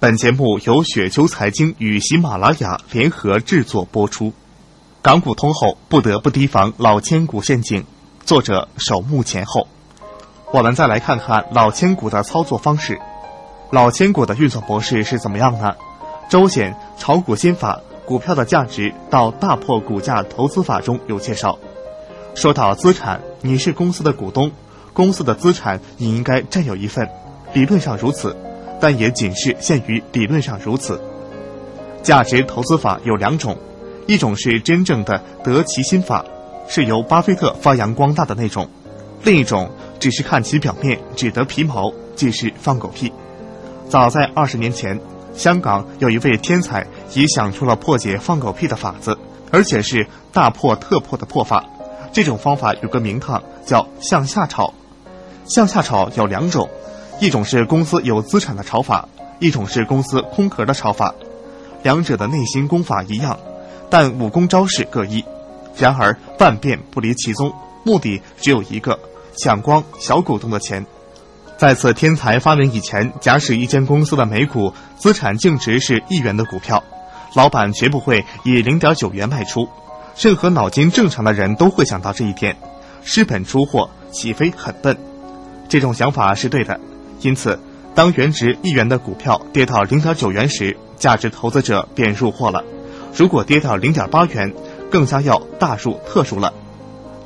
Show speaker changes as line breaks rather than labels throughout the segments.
本节目由雪球财经与喜马拉雅联合制作播出。港股通后不得不提防老千股陷阱。作者守墓前后。我们再来看看老千股的操作方式。老千股的运作模式是怎么样呢？周显炒股心法股票的价值到大破股价投资法中有介绍。说到资产，你是公司的股东，公司的资产你应该占有一份，理论上如此。但也仅是限于理论上如此。价值投资法有两种，一种是真正的得其心法，是由巴菲特发扬光大的那种；另一种只是看其表面，只得皮毛，即是放狗屁。早在二十年前，香港有一位天才已想出了破解放狗屁的法子，而且是大破特破的破法。这种方法有个名堂，叫向下炒。向下炒有两种。一种是公司有资产的炒法，一种是公司空壳的炒法，两者的内心功法一样，但武功招式各异。然而万变不离其宗，目的只有一个：抢光小股东的钱。在此天才发明以前，假使一间公司的每股资产净值是一元的股票，老板绝不会以零点九元卖出。任何脑筋正常的人都会想到这一点，失本出货岂非很笨？这种想法是对的。因此，当原值一元的股票跌到零点九元时，价值投资者便入货了；如果跌到零点八元，更加要大入特入了。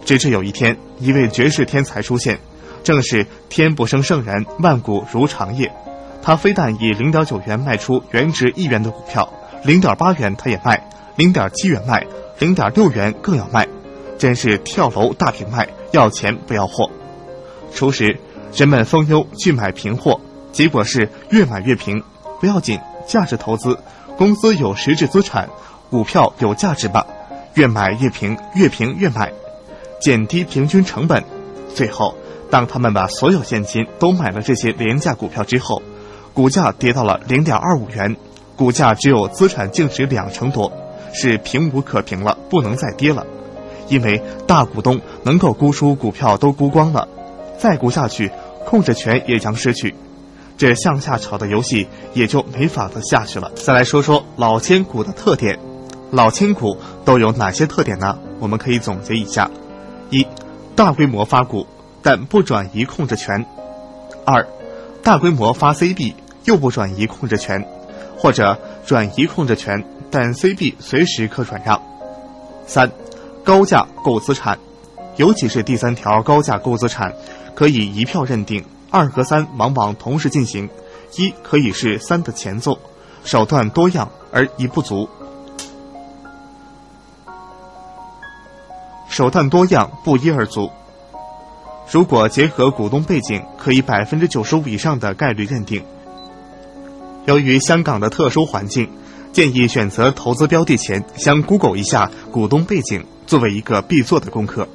直至有一天，一位绝世天才出现，正是天不生圣人，万古如长夜。他非但以零点九元卖出原值一元的股票，零点八元他也卖，零点七元卖，零点六元更要卖，真是跳楼大平卖，要钱不要货。初时。人们蜂拥去买平货，结果是越买越平。不要紧，价值投资，公司有实质资产，股票有价值吧？越买越平，越平越买，减低平均成本。最后，当他们把所有现金都买了这些廉价股票之后，股价跌到了零点二五元，股价只有资产净值两成多，是平无可平了，不能再跌了。因为大股东能够估出股票都估光了，再估下去。控制权也将失去，这向下炒的游戏也就没法子下去了。再来说说老千股的特点，老千股都有哪些特点呢？我们可以总结一下：一、大规模发股，但不转移控制权；二、大规模发 CB 又不转移控制权，或者转移控制权，但 CB 随时可转让；三、高价购资产，尤其是第三条高价购资产。可以一票认定，二和三往往同时进行，一可以是三的前奏，手段多样而一不足，手段多样不一而足。如果结合股东背景，可以百分之九十五以上的概率认定。由于香港的特殊环境，建议选择投资标的前，先 Google 一下股东背景，作为一个必做的功课。